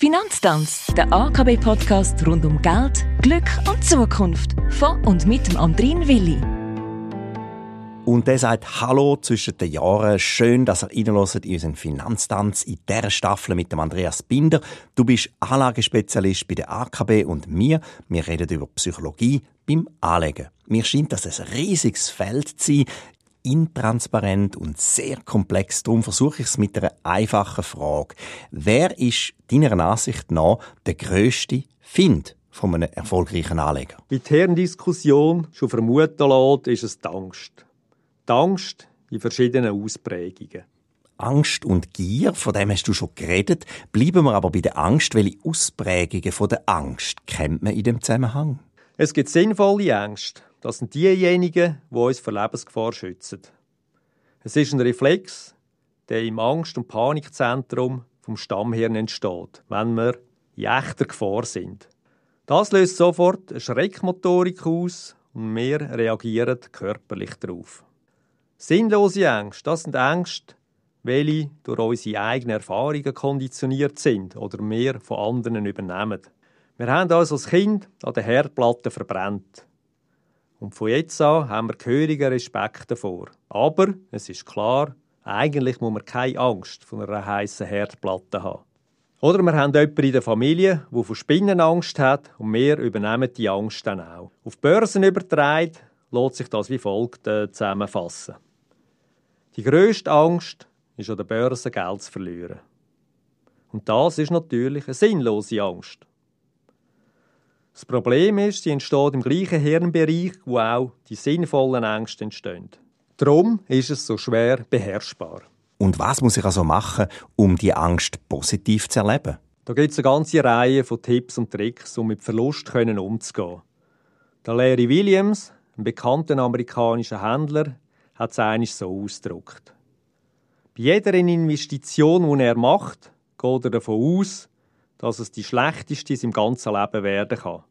Finanztanz, der AKB-Podcast rund um Geld, Glück und Zukunft. Von und mit dem Andrin Willi. Und der sagt Hallo zwischen den Jahren. Schön, dass ihr in unseren Finanztanz in dieser Staffel mit dem Andreas Binder. Du bist Anlagespezialist bei der AKB und mir. Wir reden über Psychologie beim Anlegen. Mir scheint das ein riesiges Feld zu sein intransparent und sehr komplex. Darum versuche ich es mit einer einfachen Frage. Wer ist deiner Ansicht nach der grösste Find von einem erfolgreichen Anleger? Wie die Herrendiskussion schon vermuten lässt, ist es die Angst. Die Angst in verschiedenen Ausprägungen. Angst und Gier, von dem hast du schon geredet. Bleiben wir aber bei der Angst. Welche Ausprägungen von der Angst kennt man in dem Zusammenhang? Es gibt sinnvolle Ängste. Das sind diejenigen, die uns vor Lebensgefahr schützen. Es ist ein Reflex, der im Angst- und Panikzentrum vom Stammhirn entsteht, wenn wir in echter Gefahr sind. Das löst sofort eine Schreckmotorik aus und wir reagieren körperlich darauf. Sinnlose Ängste, das sind Ängste, welche durch unsere eigenen Erfahrungen konditioniert sind oder wir von anderen übernehmen. Wir haben uns als Kind an der Herdplatte verbrannt. Und von jetzt an haben wir gehörigen Respekt davor. Aber es ist klar, eigentlich muss man keine Angst vor einer heißen Herdplatte haben. Oder wir haben jemanden in der Familie, der von Spinnen Angst hat und wir übernehmen die Angst dann auch. Auf Börsen übertragen lässt sich das wie folgt äh, zusammenfassen. Die grösste Angst ist an der Börse Geld zu verlieren. Und das ist natürlich eine sinnlose Angst. Das Problem ist, sie entsteht im gleichen Hirnbereich, wo auch die sinnvollen Ängste entstehen. Darum ist es so schwer beherrschbar. Und was muss ich also machen, um die Angst positiv zu erleben? Da gibt es eine ganze Reihe von Tipps und Tricks, um mit Verlust umzugehen. Der Larry Williams, ein bekannter amerikanischer Händler, hat es eigentlich so ausgedrückt. Bei jeder Investition, die er macht, geht er davon aus, dass es die schlechteste seinem ganzen Leben werden kann.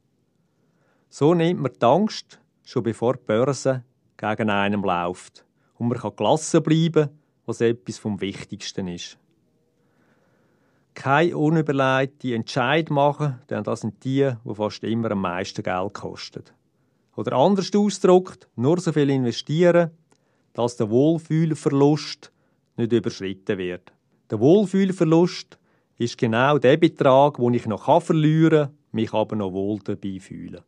So nimmt man die Angst, schon bevor die Börse gegen einem läuft. Und man kann gelassen bleiben, was etwas vom Wichtigsten ist. Keine unüberlegte Entscheid machen, denn das sind die, die fast immer am meisten Geld kosten. Oder anders ausgedrückt, nur so viel investieren, dass der Wohlfühlverlust nicht überschritten wird. Der Wohlfühlverlust ist genau der Betrag, den ich noch verlieren kann, mich aber noch wohl dabei fühlen.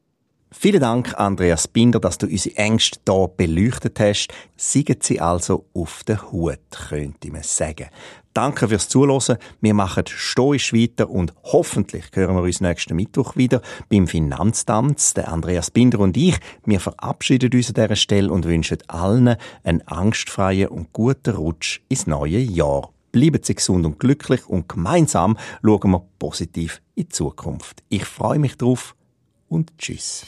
Vielen Dank, Andreas Binder, dass du unsere Ängste hier beleuchtet hast. Siegen sie also auf den Hut, könnte man sagen. Danke fürs Zuhören. Wir machen stoisch weiter und hoffentlich hören wir uns nächsten Mittwoch wieder beim Finanztanz. Der Andreas Binder und ich, wir verabschieden uns an dieser Stelle und wünschen allen einen angstfreien und guten Rutsch ins neue Jahr. Bleiben Sie gesund und glücklich und gemeinsam schauen wir positiv in die Zukunft. Ich freue mich drauf und tschüss.